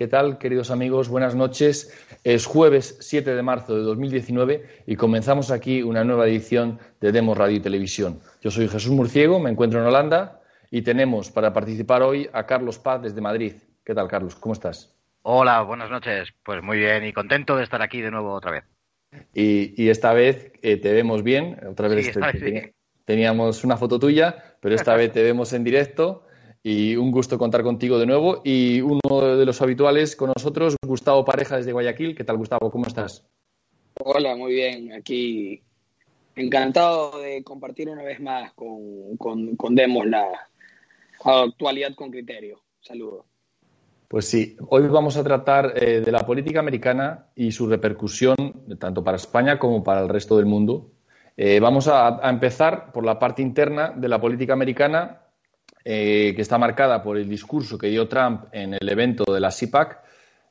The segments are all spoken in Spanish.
¿Qué tal, queridos amigos? Buenas noches. Es jueves 7 de marzo de 2019 y comenzamos aquí una nueva edición de Demos Radio y Televisión. Yo soy Jesús Murciego, me encuentro en Holanda y tenemos para participar hoy a Carlos Paz desde Madrid. ¿Qué tal, Carlos? ¿Cómo estás? Hola, buenas noches. Pues muy bien y contento de estar aquí de nuevo otra vez. Y, esta vez eh, te vemos bien. Otra vez, teníamos una foto tuya, pero esta vez te vemos en directo y un gusto contar contigo de nuevo. Y uno de los habituales con nosotros, Gustavo Pareja desde Guayaquil. ¿Qué tal, Gustavo? ¿Cómo estás? Hola, muy bien. Aquí encantado de compartir una vez más con, con, Demos la actualidad con criterio. Saludos. Pues sí, hoy vamos a tratar eh, de la política americana y su repercusión tanto para España como para el resto del mundo. Eh, vamos a, empezar por la parte interna de la política americana eh, que está marcada por el discurso que dio Trump en el evento de la CIPAC,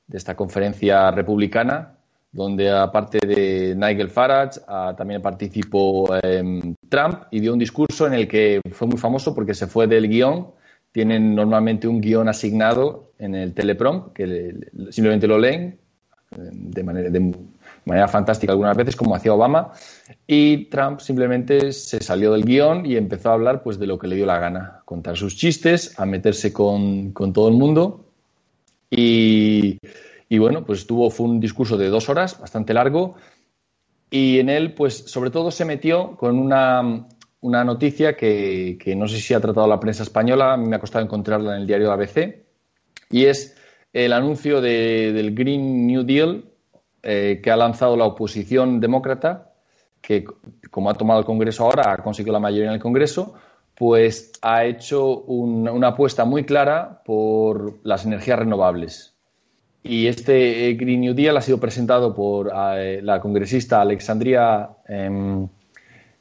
de esta conferencia republicana, donde aparte de Nigel Farage también participó em, Trump y dio un discurso en el que fue muy famoso porque se fue del guion. Tienen normalmente un guion asignado en el teleprom, que simplemente lo leen em, de manera, manera fantástica algunas veces, como hacía Obama, y Trump simplemente se salió del guion y empezó a hablar pues, de lo que le dio la gana, contar sus chistes, a meterse con, todo el mundo. Y, bueno, pues tuvo, fue un discurso de dos horas, bastante largo, y en él, pues sobre todo se metió con una, noticia que, no sé si ha tratado la prensa española, a mí me ha costado encontrarla en el diario ABC, y es el anuncio del Green New Deal eh, que ha lanzado la oposición demócrata, que como ha tomado el Congreso ahora, ha conseguido la mayoría en el Congreso, pues ha hecho una apuesta muy clara por las energías renovables. Y este Green New Deal ha sido presentado por eh, la congresista Alexandria em,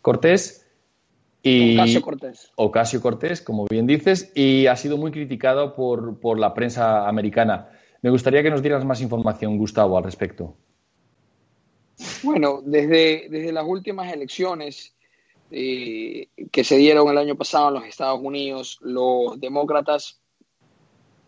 Cortés. Y, Ocasio Cortés. Ocasio Cortés, como bien dices, y ha sido muy criticado por, por la prensa americana. Me gustaría que nos dieras más información, Gustavo, al respecto. Bueno, desde, desde las últimas elecciones eh, que se dieron el año pasado en los Estados Unidos, los demócratas,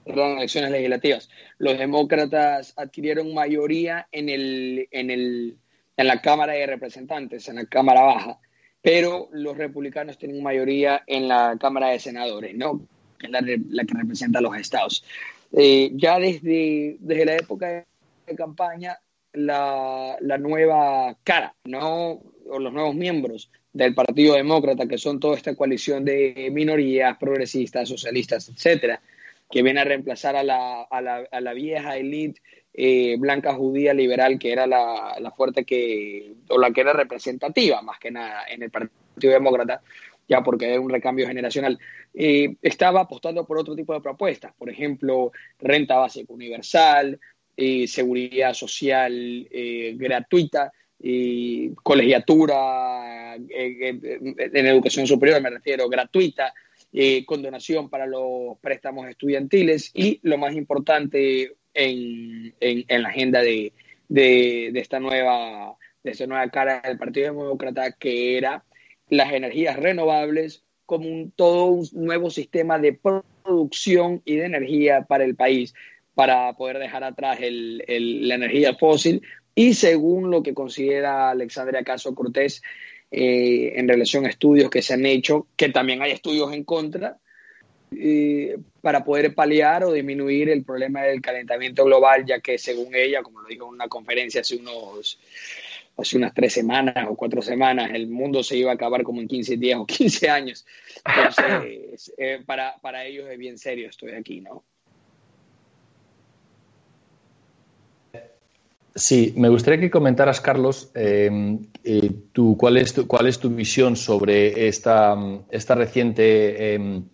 eran elecciones legislativas, los demócratas adquirieron mayoría en, el, en, el, en la Cámara de Representantes, en la Cámara Baja, pero los republicanos tienen mayoría en la Cámara de Senadores, ¿no? Que es la, que representa a los estados. Eh, ya desde, desde la época de campaña, la, nueva cara, ¿no? o los nuevos miembros del Partido Demócrata, que son toda esta coalición de minorías, progresistas, socialistas, etcétera, que viene a reemplazar a la, a la, a la vieja élite eh, blanca judía liberal, que era la, la, fuerte que, o la que era representativa más que nada en el Partido Demócrata, ya porque era un recambio generacional, eh, estaba apostando por otro tipo de propuestas, por ejemplo, renta básica universal, eh, seguridad social eh, gratuita, y colegiatura eh, en educación superior, me refiero, gratuita, condonación para los préstamos estudiantiles y lo más importante en, en, la agenda de, de, esta nueva, de esta nueva cara del Partido Demócrata, que era las energías renovables como un, todo un nuevo sistema de producción y de energía para el país para poder dejar atrás la energía fósil y según lo que considera Alexandria Caso Cortés eh, en relación a estudios que se han hecho, que también hay estudios en contra, eh, para poder paliar o disminuir el problema del calentamiento global, ya que según ella, como lo dijo en una conferencia hace unos hace unas tres semanas o cuatro semanas, el mundo se iba a acabar como en 15 días o 15 años. Entonces, eh, para, para ellos es bien serio estoy aquí, ¿no? Sí, me gustaría que comentaras, Carlos, em, eh, cuál, es tu, cuál es tu visión sobre esta, esta reciente, em,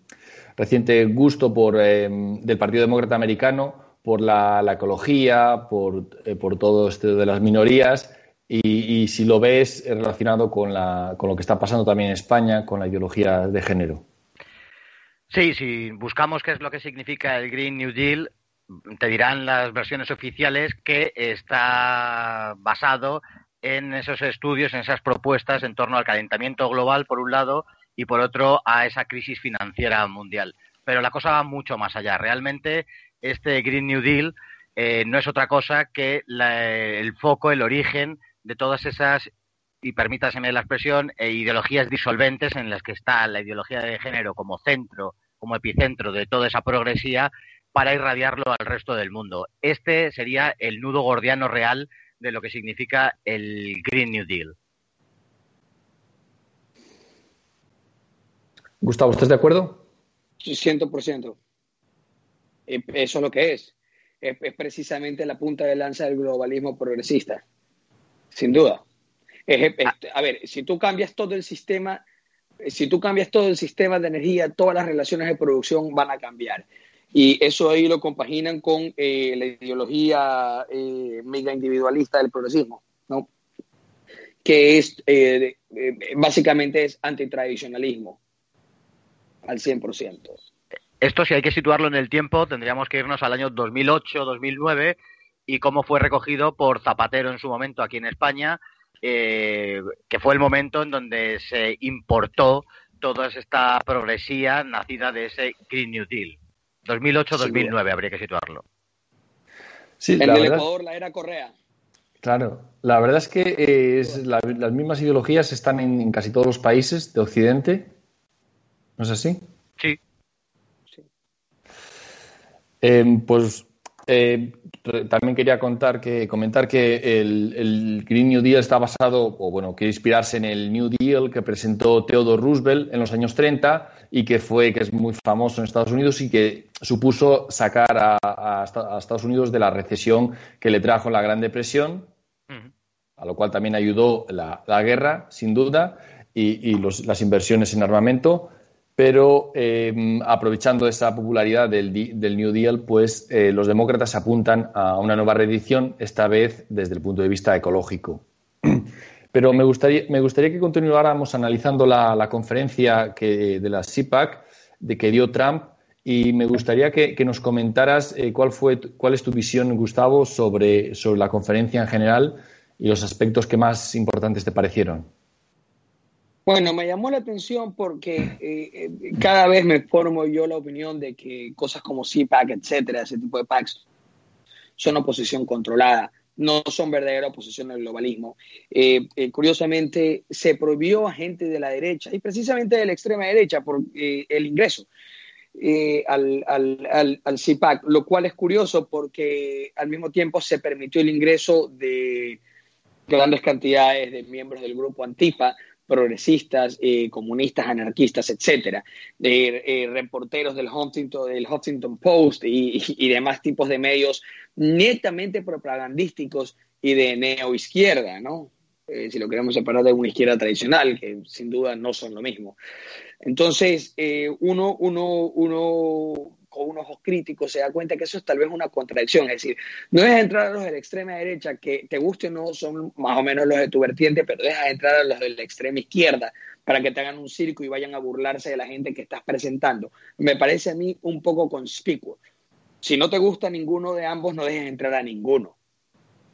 reciente gusto por, em, del Partido Demócrata Americano por la, ecología, por, eh, por, todo esto de las minorías y, si lo ves relacionado con, la, con lo que está pasando también en España, con la ideología de género. Sí, si buscamos qué es lo que significa el Green New Deal, te dirán las versiones oficiales que está basado en esos estudios, en esas propuestas en torno al calentamiento global, por un lado, y por otro, a esa crisis financiera mundial. Pero la cosa va mucho más allá. Realmente, este Green New Deal eh, no es otra cosa que el foco, el origen de todas esas, y permítaseme la expresión, eh, ideologías disolventes en las que está la ideología de género como centro, como epicentro de toda esa progresía para irradiarlo al resto del mundo. Este sería el nudo gordiano real de lo que significa el Green New Deal. Gustavo, ¿estás de acuerdo? Sí, 100%. Eh, eso es lo que es. Es, precisamente la punta de lanza del globalismo progresista. Sin duda. a ver, si tú cambias todo el sistema, si tú cambias todo el sistema de energía, todas las relaciones de producción van a cambiar. Y eso ahí lo compaginan con eh, la ideología eh, mega individualista del progresismo, ¿no? que es eh, básicamente es antitradicionalismo al 100%. Esto si hay que situarlo en el tiempo, tendríamos que irnos al año 2008-2009 y cómo fue recogido por Zapatero en su momento aquí en España, que fue el momento en donde se importó toda esta progresía nacida de ese Green New Deal. 2008-2009 habría que situarlo. Sí, en el Ecuador, la era Correa. Claro, la verdad es que las mismas ideologías están en, casi todos los países de Occidente. ¿No es así? Sí. sí. Em, pues eh, también quería contar que, comentar que el, Green New Deal está basado, o bueno, quiere inspirarse en el New Deal que presentó Theodore Roosevelt en los años 30 y que fue, que es muy famoso en Estados Unidos y que supuso sacar a, Estados Unidos de la recesión que le trajo la Gran Depresión, a lo cual también ayudó la, guerra, sin duda, y, las inversiones en armamento pero em, aprovechando esa popularidad del, New Deal, pues eh, los demócratas apuntan a una nueva reedición, esta vez desde el punto de vista ecológico. Pero me gustaría, me gustaría que continuáramos analizando la, conferencia que, de la CIPAC de que dio Trump y me gustaría que, nos comentaras eh, cuál, fue, cuál es tu visión, Gustavo, sobre, sobre la conferencia en general y los aspectos que más importantes te parecieron. Bueno, me llamó la atención porque eh, eh, cada vez me formo yo la opinión de que cosas como CPAC, etcétera, ese tipo de packs, son oposición controlada, no son verdadera oposición al globalismo. Eh, curiosamente, se prohibió a gente de la derecha y precisamente de la extrema derecha por el ingreso al, al, al CPAC, lo cual es curioso porque al mismo tiempo se permitió el ingreso de grandes cantidades de miembros del grupo Antifa progresistas, eh, comunistas, anarquistas, etcétera, de eh, reporteros del Huffington, del Huffington Post y, demás tipos de medios netamente propagandísticos y de neoizquierda, ¿no? Eh, si lo queremos separar de una izquierda tradicional, que sin duda no son lo mismo. Entonces, uno, uno, uno con un ojo crítico se da cuenta que eso es tal vez una contradicción. Es decir, no dejas entrar a los de la extrema derecha que te guste o no son más o menos los de tu vertiente, pero dejas entrar a los de la extrema izquierda para que te hagan un circo y vayan a burlarse de la gente que estás presentando. Me parece a mí un poco conspicuo. Si no te gusta ninguno de ambos, no dejes entrar a ninguno.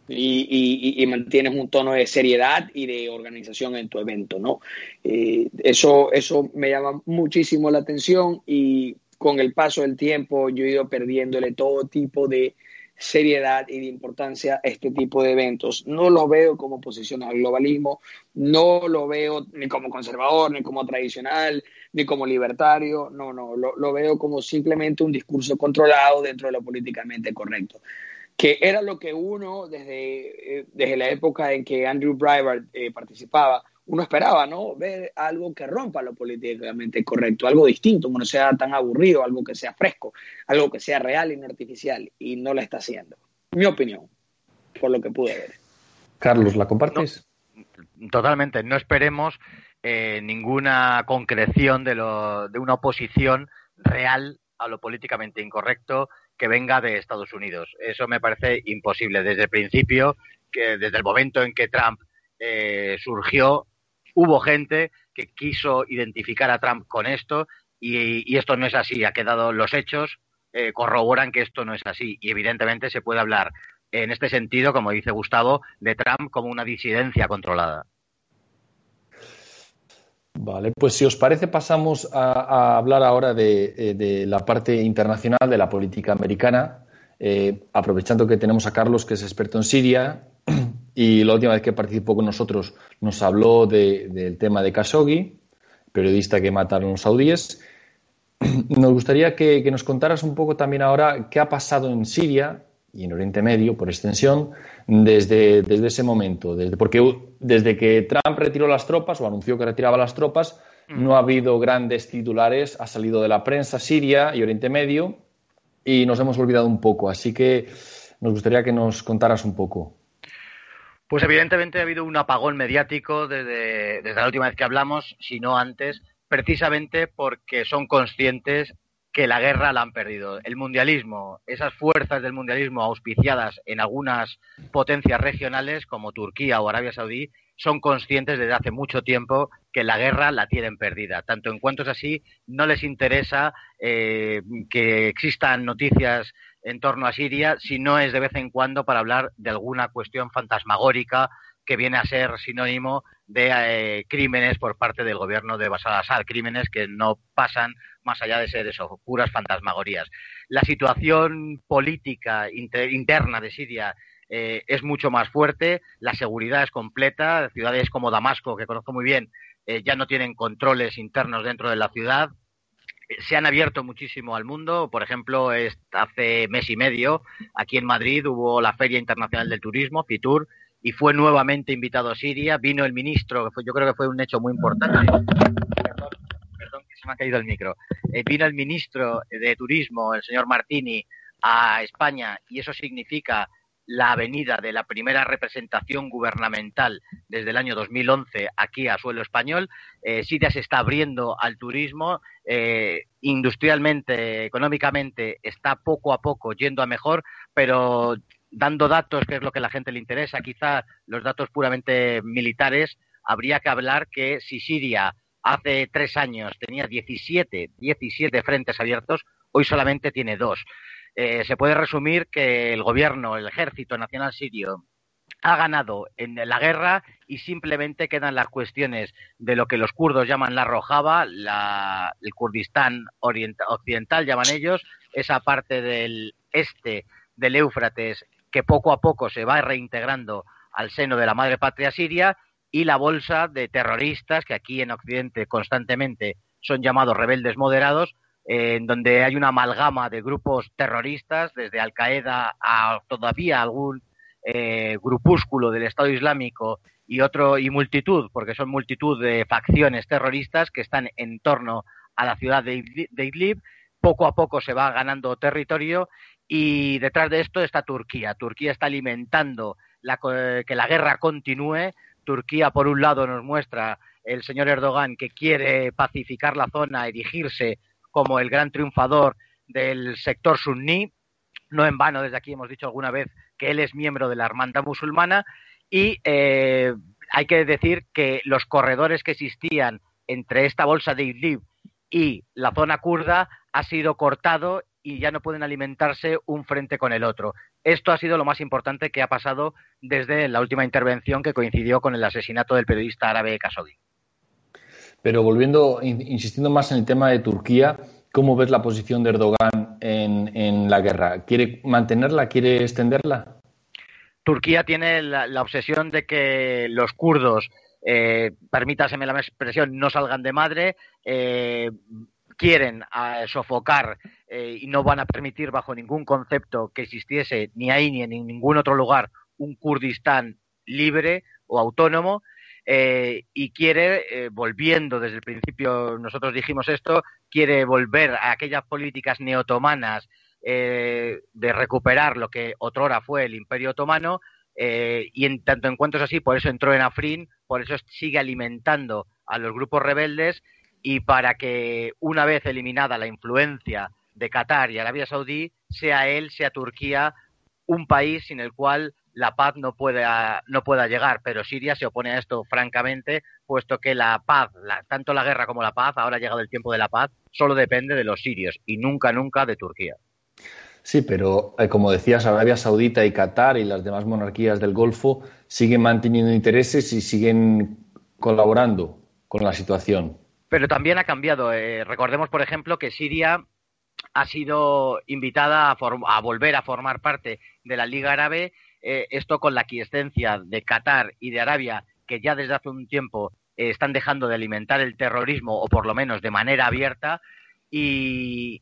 Y, mantienes un tono de seriedad y de organización en tu evento, ¿no? Eh, eso, eso me llama muchísimo la atención y con el paso del tiempo yo he ido perdiéndole todo tipo de seriedad y de importancia a este tipo de eventos. No lo veo como oposición al globalismo, no lo veo ni como conservador, ni como tradicional, ni como libertario, no, no, lo, veo como simplemente un discurso controlado dentro de lo políticamente correcto que era lo que uno desde, eh, desde la época en que Andrew Breitbart eh, participaba, uno esperaba, ¿no? Ver algo que rompa lo políticamente correcto, algo distinto, que no sea tan aburrido, algo que sea fresco, algo que sea real y no artificial, y no lo está haciendo. Mi opinión, por lo que pude ver. Carlos, ¿la compartes? totalmente. No esperemos eh, ninguna concreción de, lo, de una oposición real a lo políticamente incorrecto que venga de Estados Unidos. Eso me parece imposible. Desde el principio, que desde el momento en que Trump eh, surgió, hubo gente que quiso identificar a Trump con esto y, esto no es así. Ha quedado los hechos eh, corroboran que esto no es así y evidentemente se puede hablar en este sentido, como dice Gustavo, de Trump como una disidencia controlada. Vale, pues si os parece pasamos a, hablar ahora eh, de, la parte internacional de la política americana, eh, aprovechando que tenemos a Carlos, que es experto en Siria, y la última vez que participó con nosotros nos habló del tema de Khashoggi, periodista que mataron los saudíes. Nos gustaría que nos contaras un poco también ahora qué ha pasado en Siria y en Oriente Medio, por extensión, desde, desde ese momento. Desde, porque desde que Trump retiró las tropas o anunció que retiraba las tropas, mm. no ha habido grandes titulares, ha salido de la prensa Siria y Oriente Medio y nos hemos olvidado un poco. Así que nos gustaría que nos contaras un poco. Pues evidentemente ha habido un apagón mediático desde, desde la última vez que hablamos, si no antes, precisamente porque son conscientes que la guerra la han perdido. El mundialismo, esas fuerzas del mundialismo auspiciadas en algunas potencias regionales como Turquía o Arabia Saudí son conscientes desde hace mucho tiempo que la guerra la tienen perdida. Tanto en cuanto es así, no les interesa eh, que existan noticias en torno a Siria si no es de vez en cuando para hablar de alguna cuestión fantasmagórica que viene a ser sinónimo de eh, crímenes por parte del gobierno de Bashar al-Assad, crímenes que no pasan más allá de ser eso, puras fantasmagorías. La situación política interna de Siria eh, es mucho más fuerte, la seguridad es completa, ciudades como Damasco, que conozco muy bien, eh, ya no tienen controles internos dentro de la ciudad, se han abierto muchísimo al mundo. Por ejemplo, hace mes y medio, aquí en Madrid hubo la Feria Internacional del Turismo, FITUR, y fue nuevamente invitado a Siria. Vino el ministro, yo creo que fue un hecho muy importante. Perdón, que se me ha caído el micro. Eh, vino el ministro de Turismo, el señor Martini, a España y eso significa la venida de la primera representación gubernamental desde el año 2011 aquí a suelo español. Eh, Siria se está abriendo al turismo, eh, industrialmente, económicamente, está poco a poco yendo a mejor, pero dando datos, que es lo que a la gente le interesa, quizá los datos puramente militares, habría que hablar que si Siria hace tres años tenía 17, 17 frentes abiertos, hoy solamente tiene dos. Eh, se puede resumir que el gobierno, el ejército nacional sirio, ha ganado en la guerra y simplemente quedan las cuestiones de lo que los kurdos llaman la Rojava, el Kurdistán occidental llaman ellos, esa parte del este del Éufrates que poco a poco se va reintegrando al seno de la madre patria siria y la bolsa de terroristas que aquí en Occidente constantemente son llamados rebeldes moderados, en donde hay una amalgama de grupos terroristas, desde Al Qaeda a todavía algún eh, grupúsculo del Estado Islámico y otro y multitud, porque son multitud de facciones terroristas que están en torno a la ciudad de Idlib. Poco a poco se va ganando territorio y detrás de esto está Turquía. Turquía está alimentando que la guerra continúe. Turquía, por un lado, nos muestra el señor Erdogan que quiere pacificar la zona, erigirse como el gran triunfador del sector suní. No en vano, desde aquí hemos dicho alguna vez que él es miembro de la hermandad musulmana. Y eh, hay que decir que los corredores que existían entre esta bolsa de Idlib y la zona kurda ha sido cortado y ya no pueden alimentarse un frente con el otro. Esto ha sido lo más importante que ha pasado desde la última intervención que coincidió con el asesinato del periodista árabe Khashoggi. Pero volviendo, insistiendo más en el tema de Turquía, ¿cómo ves la posición de Erdogan en, la guerra? ¿Quiere mantenerla? ¿Quiere extenderla? Turquía tiene la, obsesión de que los kurdos, eh, permítaseme la expresión, no salgan de madre, eh, quieren ah, sofocar eh, y no van a permitir bajo ningún concepto que existiese ni ahí ni en ningún otro lugar un Kurdistán libre o autónomo eh, y quiere, eh, volviendo desde el principio, nosotros dijimos esto, quiere volver a aquellas políticas neotomanas de recuperar lo que otrora fue el Imperio Otomano y en tanto en cuanto es así, por eso entró en Afrin, por eso sigue alimentando a los grupos rebeldes y para que una vez eliminada la influencia de Qatar y Arabia Saudí, sea él, sea Turquía, un país sin el cual la paz no pueda, no pueda llegar. Pero Siria se opone a esto francamente, puesto que la paz, tanto la guerra como la paz, ahora ha llegado el tiempo de la paz, solo depende de los sirios y nunca, nunca de Turquía. Sí, pero eh, como decías, Arabia Saudita y Qatar y las demás monarquías del Golfo siguen manteniendo intereses y siguen colaborando con la situación. Pero también ha cambiado. Eh, recordemos, por ejemplo, que Siria ha sido invitada a, volver a formar parte de la Liga Árabe, eh, esto con la aquiescencia de Qatar y de Arabia, que ya desde hace un tiempo están dejando de alimentar el terrorismo, o por lo menos de manera abierta, y,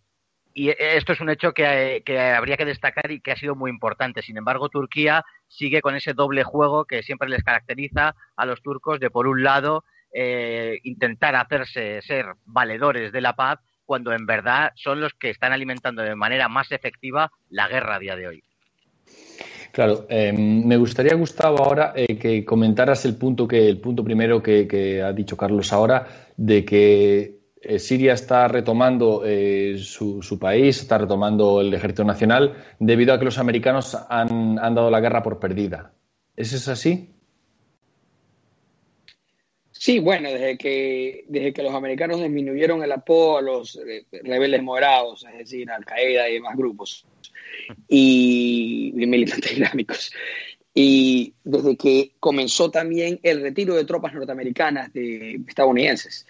y esto es un hecho que, habría que destacar y que ha sido muy importante. Sin embargo, Turquía sigue con ese doble juego que siempre les caracteriza a los turcos de, por un lado, eh, intentar hacerse ser valedores de la paz, cuando en verdad son los que están alimentando de manera más efectiva la guerra a día de hoy. Claro, em, me gustaría, Gustavo, ahora eh, que comentaras el punto que el punto primero que ha dicho Carlos ahora, de que eh, Siria está retomando eh, su, país, está retomando el ejército nacional, debido a que los americanos han, dado la guerra por perdida. ¿Es eso así? Sí, bueno, desde que, desde que los americanos disminuyeron el apoyo a los eh, rebeldes moderados, es decir, Al Qaeda y demás grupos, y, militantes islámicos, y desde que comenzó también el retiro de tropas norteamericanas de estadounidenses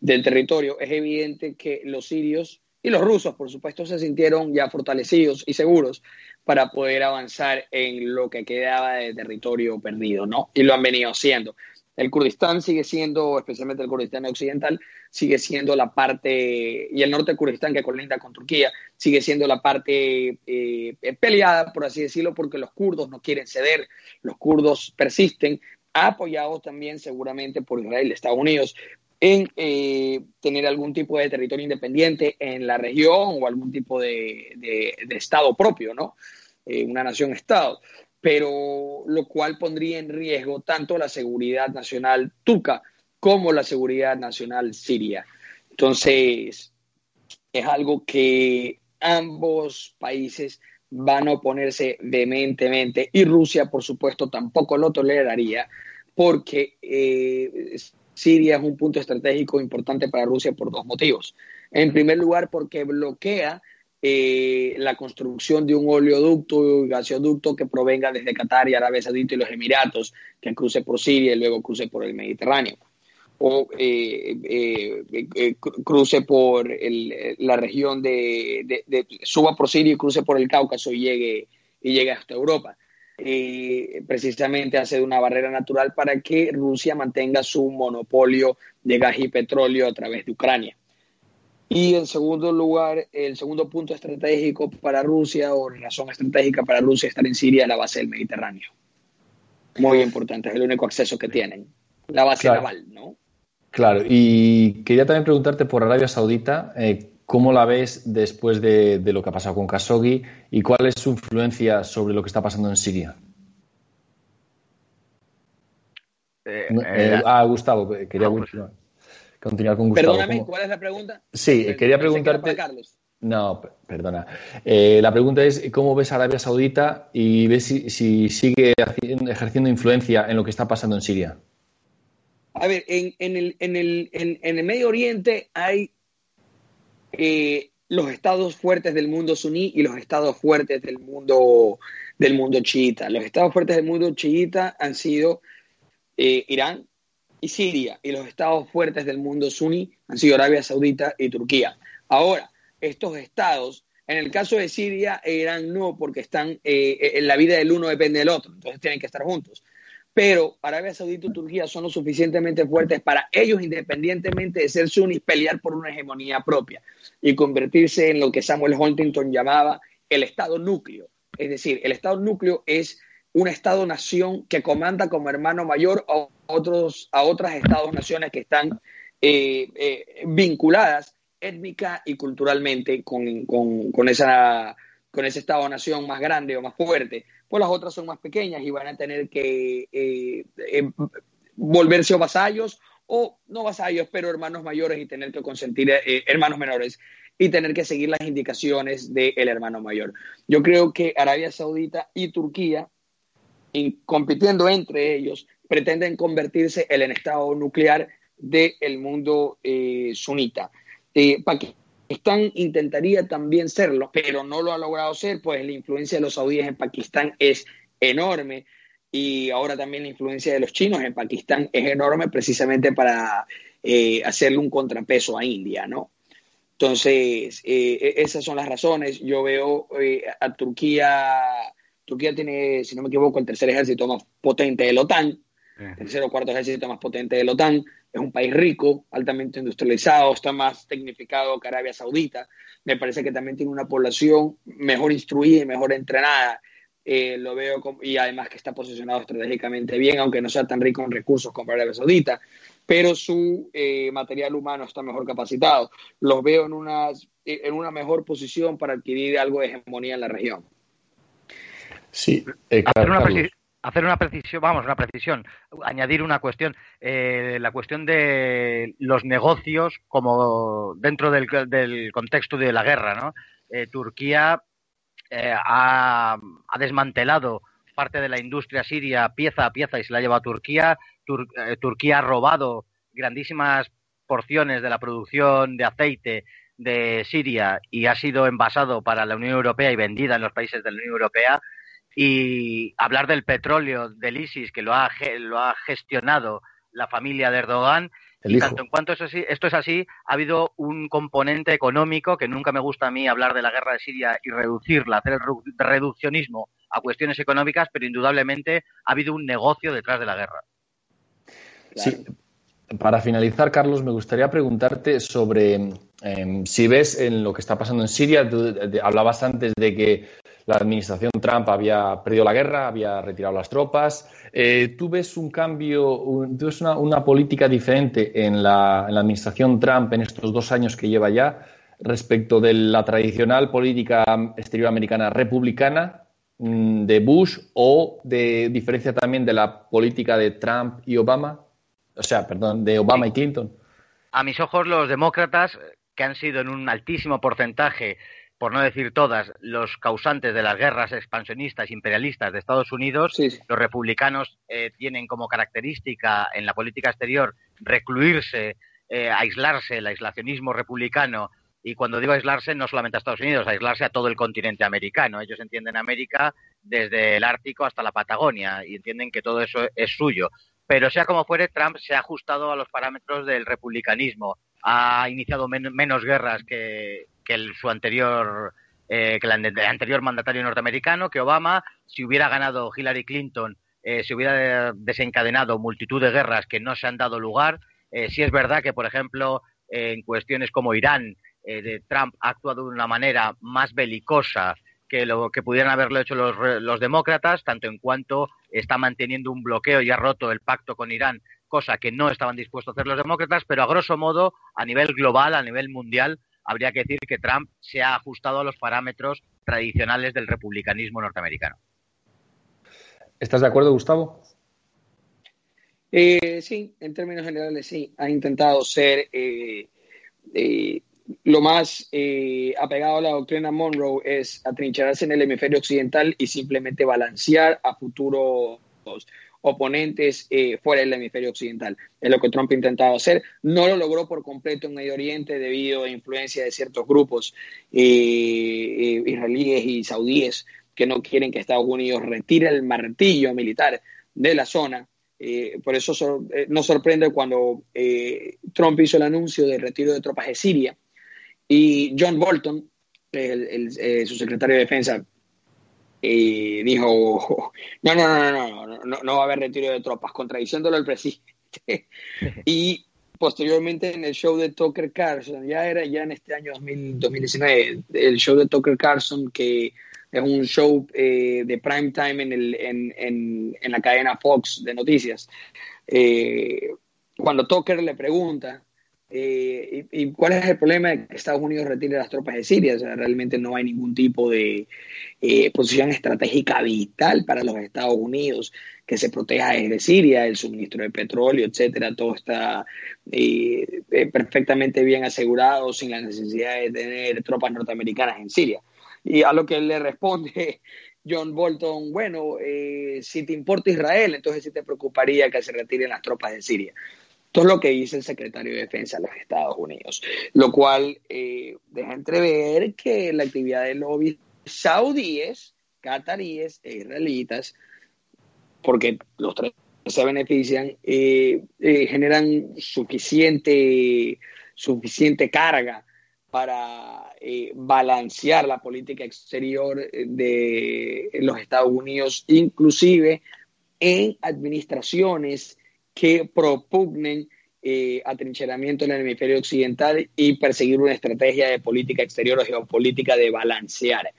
del territorio, es evidente que los sirios y los rusos, por supuesto, se sintieron ya fortalecidos y seguros para poder avanzar en lo que quedaba de territorio perdido, ¿no? Y lo han venido haciendo. El Kurdistán sigue siendo, especialmente el Kurdistán occidental, sigue siendo la parte, y el norte del Kurdistán que colinda con Turquía, sigue siendo la parte eh, peleada, por así decirlo, porque los kurdos no quieren ceder, los kurdos persisten, apoyados también seguramente por Israel y Estados Unidos, en eh, tener algún tipo de territorio independiente en la región o algún tipo de, Estado propio, ¿no? Eh, una nación-Estado. Pero lo cual pondría en riesgo tanto la seguridad nacional turca como la seguridad nacional siria. Entonces, es algo que ambos países van a oponerse vehementemente y Rusia, por supuesto, tampoco lo toleraría porque eh, Siria es un punto estratégico importante para Rusia por dos motivos. En primer lugar, porque bloquea eh, la construcción de un oleoducto y gasoducto que provenga desde Qatar y Arabia Saudita y los Emiratos, que cruce por Siria y luego cruce por el Mediterráneo. O eh, eh, cruce por la región de, suba por Siria y cruce por el Cáucaso y llegue, y llegue hasta Europa. Eh, precisamente hace una barrera natural para que Rusia mantenga su monopolio de gas y petróleo a través de Ucrania. Y en segundo lugar, el segundo punto estratégico para Rusia o razón estratégica para Rusia estar en Siria es la base del Mediterráneo. Muy importante, es el único acceso que tienen. La base naval, ¿no? Claro, y quería también preguntarte por Arabia Saudita. Eh, ¿Cómo la ves después de, lo que ha pasado con Khashoggi y cuál es su influencia sobre lo que está pasando en Siria? Eh, eh, ah, Gustavo, quería ah, continuar, con Gustavo. Perdóname, ¿cuál es la pregunta? Sí, eh, quería preguntarte. No, perdona. la pregunta es: ¿cómo ves a Arabia Saudita y ves si, sigue ejerciendo influencia en lo que está pasando en Siria? A ver, en, el, en, el, en el Medio Oriente hay eh, los estados fuertes del mundo suní y los estados fuertes del mundo, del mundo chiita. Los estados fuertes del mundo chiita han sido eh, Irán y Siria, y los estados fuertes del mundo suní han sido Arabia Saudita y Turquía. Ahora, estos estados, en el caso de Siria e Irán no, porque están, eh, en la vida del uno depende del otro, entonces tienen que estar juntos pero Arabia Saudita y Turquía son lo suficientemente fuertes para ellos, independientemente de ser sunis, pelear por una hegemonía propia y convertirse en lo que Samuel Huntington llamaba el Estado núcleo. Es decir, el Estado núcleo es un Estado-nación que comanda como hermano mayor a, otros, a otras Estados-naciones que están eh, eh, vinculadas étnica y culturalmente con, con, esa, con ese Estado-nación más grande o más fuerte pues las otras son más pequeñas y van a tener que eh, eh, volverse o vasallos o no vasallos, pero hermanos mayores y tener que consentir eh, hermanos menores y tener que seguir las indicaciones del hermano mayor. Yo creo que Arabia Saudita y Turquía, compitiendo entre ellos, pretenden convertirse en el estado nuclear del mundo eh, sunita. Eh, Pakistán intentaría también serlo, pero no lo ha logrado ser, pues la influencia de los saudíes en Pakistán es enorme y ahora también la influencia de los chinos en Pakistán es enorme precisamente para eh, hacerle un contrapeso a India, ¿no? Entonces, eh, e-, esas son las razones. Yo veo a Turquía, Turquía tiene, si no me equivoco, el tercer ejército más potente de la OTAN, el tercer o cuarto ejército más potente de la OTAN, es un país rico, altamente industrializado, está más tecnificado que Arabia Saudita. Me parece que también tiene una población mejor instruida y mejor entrenada. Eh, lo veo y además que está posicionado estratégicamente bien, aunque no sea tan rico en recursos como Arabia Saudita, pero su eh, material humano está mejor capacitado. Los veo en una, en una mejor posición para adquirir algo de hegemonía en la región. Sí, eh, hacer una precisión, vamos, una precisión, añadir una cuestión, eh, la cuestión de los negocios como dentro del, contexto de la guerra, ¿no? Eh, Turquía eh, ha, desmantelado parte de la industria siria pieza a pieza y se la ha llevado a Turquía. Turquía ha robado grandísimas porciones de la producción de aceite de Siria y ha sido envasado para la Unión Europea y vendida en los países de la Unión Europea y hablar del petróleo del ISIS que lo ha, lo ha gestionado la familia de Erdogan. y tanto en cuanto eso esto es así, ha habido un componente económico que nunca me gusta a mí hablar de la guerra de Siria y reducirla, hacer el reduccionismo a cuestiones económicas, pero indudablemente ha habido un negocio detrás de la guerra. Sí. Para finalizar, Carlos, me gustaría preguntarte sobre em, si ves en lo que está pasando en Siria. Tú hablabas antes de que la administración Trump había perdido la guerra, había retirado las tropas. Eh, ¿Tú ves un cambio, tú ves una, política diferente en la, administración Trump en estos dos años que lleva ya respecto de la tradicional política exterior americana republicana mm, de Bush o de diferencia también de la política de Trump y Obama? O sea, perdón, de Obama y Clinton. A mis ojos, los demócratas, que han sido en un altísimo porcentaje por no decir todas, los causantes de las guerras expansionistas imperialistas de Estados Unidos, los republicanos eh, tienen como característica en la política exterior recluirse, eh, aislarse, el aislacionismo republicano, y cuando digo aislarse no solamente a Estados Unidos, aislarse a todo el continente americano. Ellos entienden América desde el Ártico hasta la Patagonia y entienden que todo eso es suyo. Pero sea como fuere, Trump se ha ajustado a los parámetros del republicanismo, ha iniciado menos guerras que, que el, su anterior eh, que el anterior mandatario norteamericano, que Obama, si hubiera ganado Hillary Clinton, eh, se hubiera desencadenado multitud de guerras que no se han dado lugar. Eh, si es verdad que, por ejemplo, en cuestiones como Irán, Trump ha actuado de una manera más belicosa que lo que pudieran haberlo hecho los, los demócratas, tanto en cuanto está manteniendo un bloqueo y ha roto el pacto con Irán, cosa que no estaban dispuestos a hacer los demócratas, pero a grosso modo, a nivel global, a nivel mundial, habría que decir que Trump se ha ajustado a los parámetros tradicionales del republicanismo norteamericano. ¿Estás de acuerdo, Gustavo? Eh, sí, en términos generales sí. Ha intentado ser eh, eh, lo más apegado a la doctrina Monroe es atrincherarse en el hemisferio occidental y simplemente balancear a futuros oponentes eh, fuera del hemisferio occidental. Es lo que Trump ha intentado hacer. No lo logró por completo en Medio Oriente debido a influencia de ciertos grupos eh, eh, israelíes y saudíes que no quieren que Estados Unidos retire el martillo militar de la zona. por eso nos sorprende cuando Trump hizo el anuncio del retiro de tropas de Siria y John Bolton, su secretario de Defensa, y dijo, no, no, no, no, no, no, no va a haber retiro de tropas, contradiciéndolo al presidente. y posteriormente en el show de Tucker Carlson, ya era ya en este año 2019, el show de Tucker Carlson, que es un show eh, de prime time en, el, en, en, en, la cadena Fox de noticias. Eh, cuando Tucker le pregunta Eh, y, cuál es el problema de que Estados Unidos retire las tropas de Siria? O sea, realmente no hay ningún tipo de eh, posición estratégica vital para los Estados Unidos que se proteja desde Siria, el suministro de petróleo, etcétera. Todo está eh, perfectamente bien asegurado sin la necesidad de tener tropas norteamericanas en Siria. Y a lo que le responde John Bolton, bueno, si te importa Israel, entonces sí te preocuparía que se retiren las tropas de Siria. Esto es lo que dice el secretario de Defensa de los Estados Unidos, lo cual eh, deja entrever que la actividad de lobbies saudíes, cataríes e israelitas, porque los tres se benefician, eh, eh, generan suficiente, suficiente carga para balancear la política exterior de los Estados Unidos, inclusive en administraciones que propugnen eh, atrincheramiento en el hemisferio occidental y perseguir una estrategia de política exterior o geopolítica de balancear,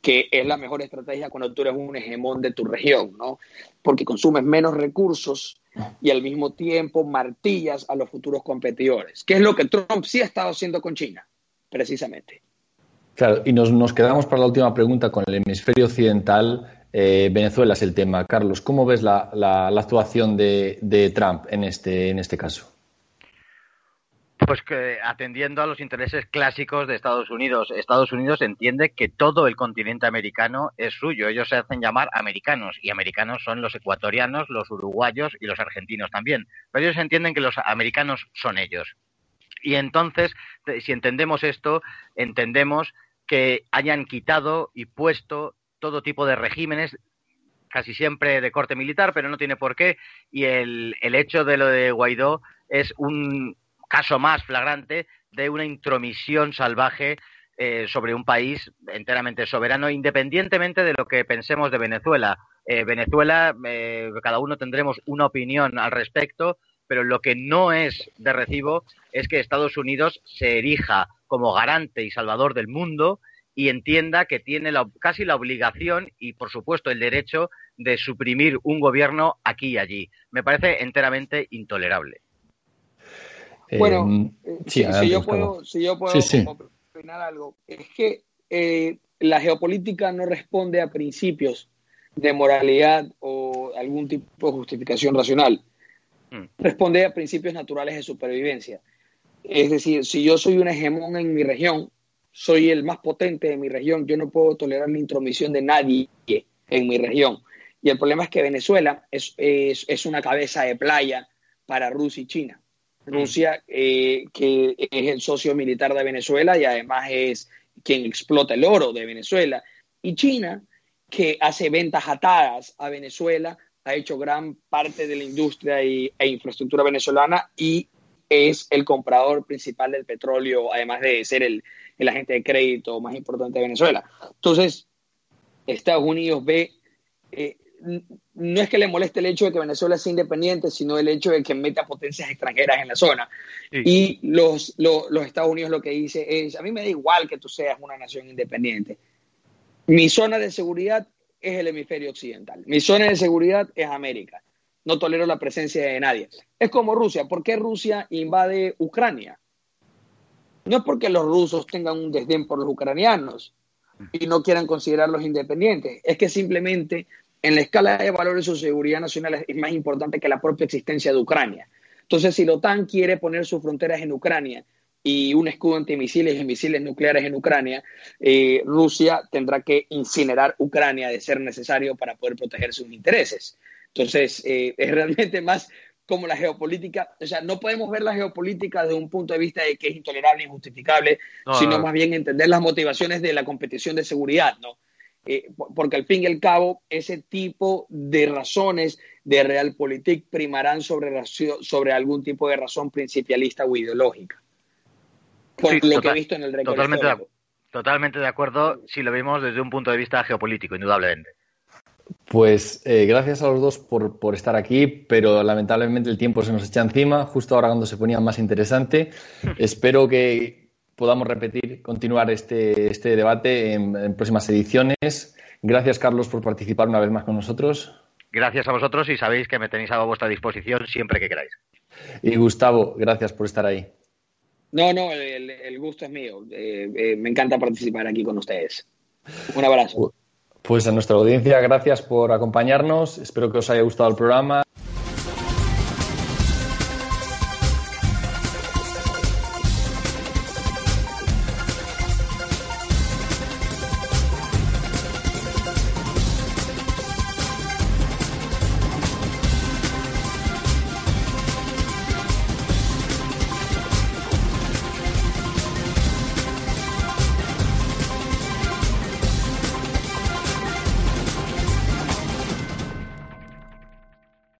que es la mejor estrategia cuando tú eres un hegemón de tu región, ¿no? Porque consumes menos recursos y al mismo tiempo martillas a los futuros competidores, que es lo que Trump sí ha estado haciendo con China, precisamente. Claro, y nos, nos quedamos para la última pregunta con el hemisferio occidental eh, Venezuela es el tema. Carlos, ¿cómo ves la, actuación de, Trump en este, en este caso? Pues que atendiendo a los intereses clásicos de Estados Unidos, Estados Unidos entiende que todo el continente americano es suyo. Ellos se hacen llamar americanos y americanos son los ecuatorianos, los uruguayos y los argentinos también. Pero ellos entienden que los americanos son ellos. Y entonces, si entendemos esto, entendemos que hayan quitado y puesto todo tipo de regímenes, casi siempre de corte militar, pero no tiene por qué. Y el, el hecho de lo de Guaidó es un caso más flagrante de una intromisión salvaje eh, sobre un país enteramente soberano, independientemente de lo que pensemos de Venezuela. Eh, Venezuela, eh, cada uno tendremos una opinión al respecto, pero lo que no es de recibo es que Estados Unidos se erija como garante y salvador del mundo y entienda que tiene casi la obligación y, por supuesto, el derecho de suprimir un gobierno aquí y allí. Me parece enteramente intolerable. Bueno, eh, si, yo puedo, si, yo puedo, opinar algo, es que eh, la geopolítica no responde a principios de moralidad o algún tipo de justificación racional. Mm. Responde a principios naturales de supervivencia. Es decir, si yo soy un hegemón en mi región, soy el más potente de mi región, yo no puedo tolerar la intromisión de nadie en mi región. Y el problema es que Venezuela es, es, una cabeza de playa para Rusia y China. Rusia, eh, que es el socio militar de Venezuela y además es quien explota el oro de Venezuela. Y China, que hace ventas atadas a Venezuela, ha hecho gran parte de la industria y, e infraestructura venezolana y es el comprador principal del petróleo, además de ser el, el agente de crédito más importante de Venezuela. Entonces, Estados Unidos ve, eh, no es que le moleste el hecho de que Venezuela sea independiente, sino el hecho de que meta potencias extranjeras en la zona. Y los, los, los Estados Unidos lo que dice es, a mí me da igual que tú seas una nación independiente. Mi zona de seguridad es el hemisferio occidental. Mi zona de seguridad es América. No tolero la presencia de nadie. Es como Rusia. ¿Por qué Rusia invade Ucrania? No es porque los rusos tengan un desdén por los ucranianos y no quieran considerarlos independientes, es que simplemente en la escala de valores su seguridad nacional es más importante que la propia existencia de Ucrania. Entonces, si la OTAN quiere poner sus fronteras en Ucrania y un escudo antimisiles y misiles nucleares en Ucrania, eh, Rusia tendrá que incinerar Ucrania de ser necesario para poder proteger sus intereses. Entonces, eh, es realmente más como la geopolítica, o sea, no podemos ver la geopolítica desde un punto de vista de que es intolerable, injustificable, sino más bien entender las motivaciones de la competición de seguridad, ¿no? Eh, porque al fin y al cabo, ese tipo de razones de realpolitik primarán sobre, sobre algún tipo de razón principialista o ideológica. Por lo que he visto en el récord totalmente totalmente de acuerdo si lo vemos desde un punto de vista geopolítico, indudablemente. Pues eh, gracias a los dos por, por, estar aquí, pero lamentablemente el tiempo se nos echa encima, justo ahora cuando se ponía más interesante. Espero que podamos repetir, continuar este, este debate en, próximas ediciones. Gracias, Carlos, por participar una vez más con nosotros. Gracias a vosotros y sabéis que me tenéis a vuestra disposición siempre que queráis. Y Gustavo, gracias por estar ahí. No, no, el, gusto es mío. Eh, eh, me encanta participar aquí con ustedes. Un abrazo. Pues a nuestra audiencia, gracias por acompañarnos. Espero que os haya gustado el programa.